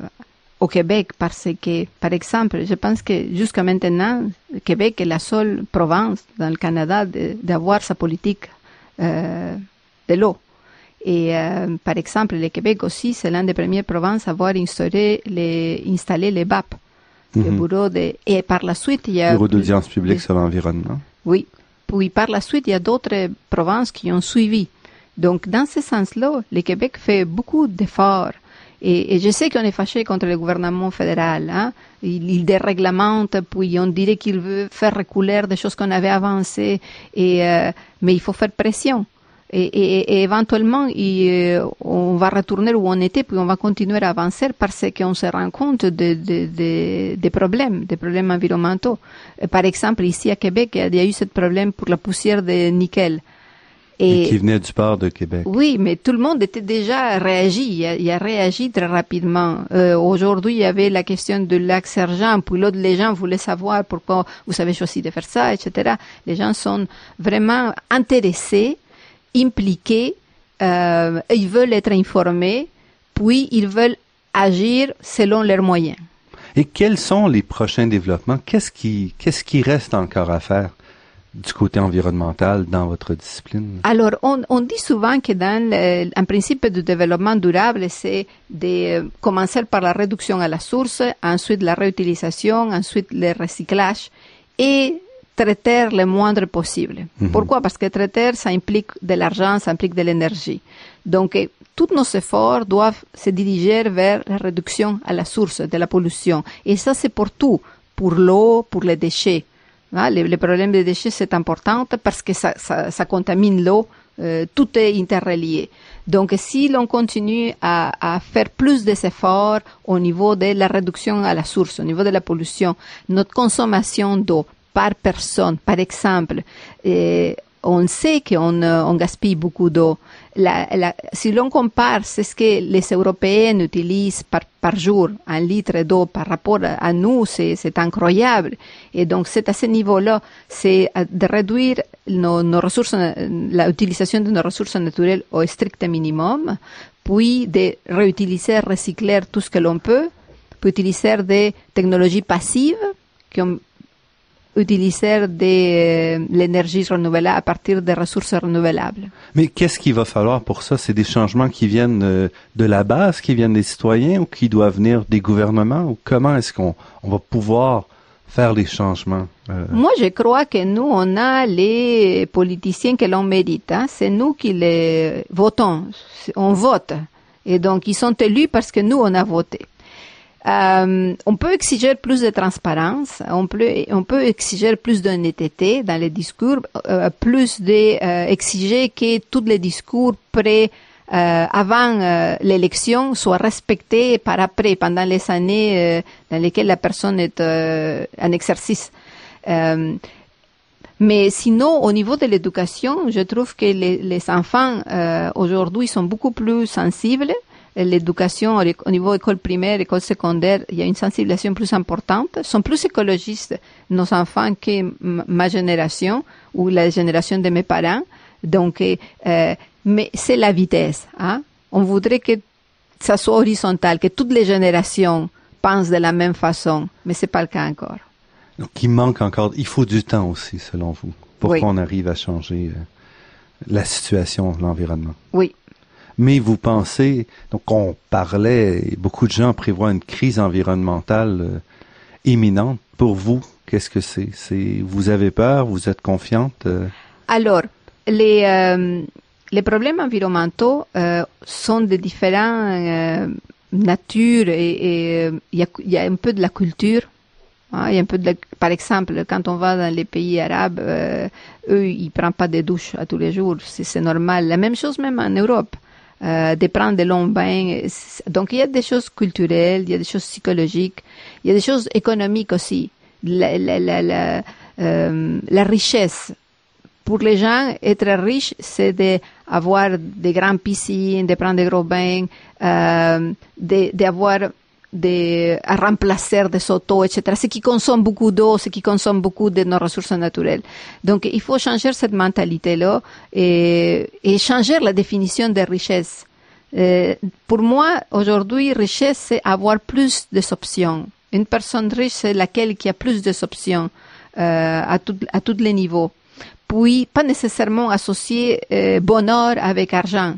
au Québec parce que, par exemple, je pense que jusqu'à maintenant, le Québec est la seule province dans le Canada d'avoir sa politique euh, de l'eau. Et euh, par exemple, le Québec aussi, c'est l'une des premières provinces à avoir instauré les, installé les BAP, le mhm. bureau de, et par la suite, il y a... Bureau d'audience publique sur l'environnement. Oui, puis par la suite, il y a d'autres provinces qui ont suivi. Donc, dans ce sens-là, le Québec fait beaucoup d'efforts. Et, je sais qu'on est fâché contre le gouvernement fédéral. Hein? Il, déréglemente, puis on dirait qu'il veut faire reculer des choses qu'on avait avancées. Et, euh, mais il faut faire pression. Et, et, éventuellement, euh, on va retourner où on était, puis on va continuer à avancer parce qu'on se rend compte des de, de, de problèmes, des problèmes environnementaux. Euh, par exemple, ici à Québec, il y a eu ce problème pour la poussière de nickel. Et, qui venait du port de Québec. Oui, mais tout le monde était déjà réagi. Il a, réagi très rapidement. Euh, Aujourd'hui, il y avait la question de lac Sergent. Puis l'autre, les gens voulaient savoir pourquoi vous avez choisi de faire ça, etc. Les gens sont vraiment intéressés impliqués, euh, ils veulent être informés, puis ils veulent agir selon leurs moyens. Et quels sont les prochains développements? Qu'est-ce qui qu'est-ce qui reste encore à faire du côté environnemental dans votre discipline? Alors, on, on dit souvent que dans le, un principe de développement durable, c'est de euh, commencer par la réduction à la source, ensuite la réutilisation, ensuite le recyclage et traiter le moindre possible. Mhm. Pourquoi? Parce que traiter, ça implique de l'argent, ça implique de l'énergie. Donc, eh, tous nos efforts doivent se diriger vers la réduction à la source de la pollution. Et ça, c'est pour tout, pour l'eau, pour les déchets. Ah, le, problème des déchets, c'est important parce que ça, ça, ça contamine l'eau. Euh, tout est interrelié. Donc, si l'on continue à, à faire plus d'efforts au niveau de la réduction à la source, au niveau de la pollution, notre consommation d'eau par personne. Par exemple, eh, on sait qu'on euh, on gaspille beaucoup d'eau. Si l'on compare c'est ce que les Européens utilisent par, jour, un litre d'eau par rapport à nous, c'est, c'est incroyable. Et donc c'est à ce niveau-là, c'est de réduire nos, nos ressources, l'utilisation de nos ressources naturelles au strict minimum, puis de réutiliser, recycler tout ce que l'on peut, puis utiliser des technologies passives qui ont utiliser de euh, l'énergie renouvelable à partir des ressources renouvelables. Mais qu'est-ce qu'il va falloir pour ça? C'est des changements qui viennent euh, de la base, qui viennent des citoyens ou qui doivent venir des gouvernements? Ou comment est-ce qu'on on va pouvoir faire les changements? Euh? Moi, je crois que nous, on a les politiciens que l'on mérite. Hein? C'est nous qui les votons. On vote. Et donc, ils sont élus parce que nous, on a voté. Euh, on peut exiger plus de transparence, on peut, on peut exiger plus d'honnêteté dans les discours, euh, plus de euh, que tous les discours prêts euh, avant euh, l'élection soient respectés par après, pendant les années dans lesquelles la personne est en exercice. mais sinon, au niveau de l'éducation, je trouve que les, les enfants aujourd'hui sont beaucoup plus sensibles l'éducation au niveau école primaire, école secondaire, il y a une sensibilisation plus importante. Sont plus écologistes nos enfants que ma génération ou la génération de mes parents. Donc, euh, mais c'est la vitesse. Hein? On voudrait que ça soit horizontal, que toutes les générations pensent de la même façon, mais c'est pas le cas encore. Donc, il manque encore, il faut du temps aussi, selon vous, pour qu'on arrive à changer euh, la situation, l'environnement. Oui, mais vous pensez, donc on parlait, beaucoup de gens prévoient une crise environnementale euh, imminente. Pour vous, qu'est-ce que c'est? Vous avez peur Vous êtes confiante euh? Alors, les euh, les problèmes environnementaux sont de différentes natures et il y, a, un peu de la culture. Hein, il y a un peu de par exemple, quand on va dans les pays arabes, eux, ils prennent pas de douches à tous les jours, c'est normal. La même chose même en Europe euh, de prendre de longs bains. Donc il y a des choses culturelles, il y a des choses psychologiques, il y a des choses économiques aussi. La, la, la, la, euh, la richesse. Pour les gens, être riche, c'est d'avoir des grandes piscines, de prendre des gros bains, euh, d'avoir à remplacer des autos, etc. Ce qui consomme beaucoup d'eau, ce qui consomme beaucoup de nos ressources naturelles. Donc, il faut changer cette mentalité-là et, et, changer la définition de richesse. Euh, pour moi, aujourd'hui, richesse, c'est avoir plus d'options. Une personne riche, c'est laquelle qui a plus d'options euh, à, tout, à tous les niveaux. Puis, pas nécessairement associer euh, bonheur avec argent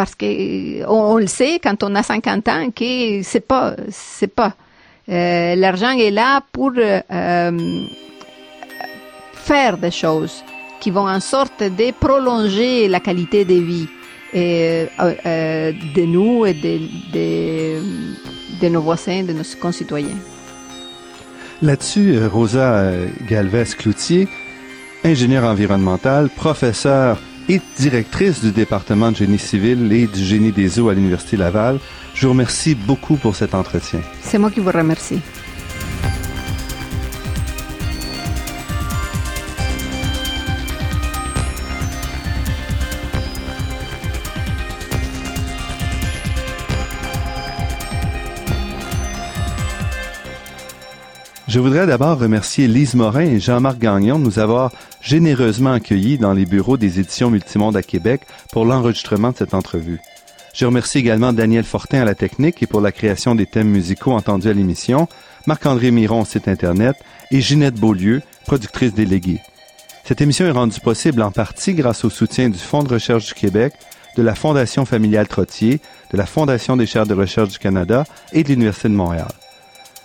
parce que on, le sait quand on a 50 ans que c'est pas c'est pas euh, l'argent est là pour euh, faire des choses qui vont en sorte de prolonger la qualité de vie euh, de nous et de, de, de, nos voisins, de nos concitoyens. Là-dessus, Rosa Galvez-Cloutier, ingénieure environnementale, professeure et directrice du département de génie civil et du génie des eaux à l'Université Laval. Je vous remercie beaucoup pour cet entretien. C'est moi qui vous remercie. Je voudrais d'abord remercier Lise Morin et Jean-Marc Gagnon de nous avoir généreusement accueillis dans les bureaux des éditions Multimonde à Québec pour l'enregistrement de cette entrevue. Je remercie également Daniel Fortin à la technique et pour la création des thèmes musicaux entendus à l'émission, Marc-André Miron au site Internet et Ginette Beaulieu, productrice déléguée. Cette émission est rendue possible en partie grâce au soutien du Fonds de recherche du Québec, de la Fondation familiale Trottier, de la Fondation des chaires de recherche du Canada et de l'Université de Montréal.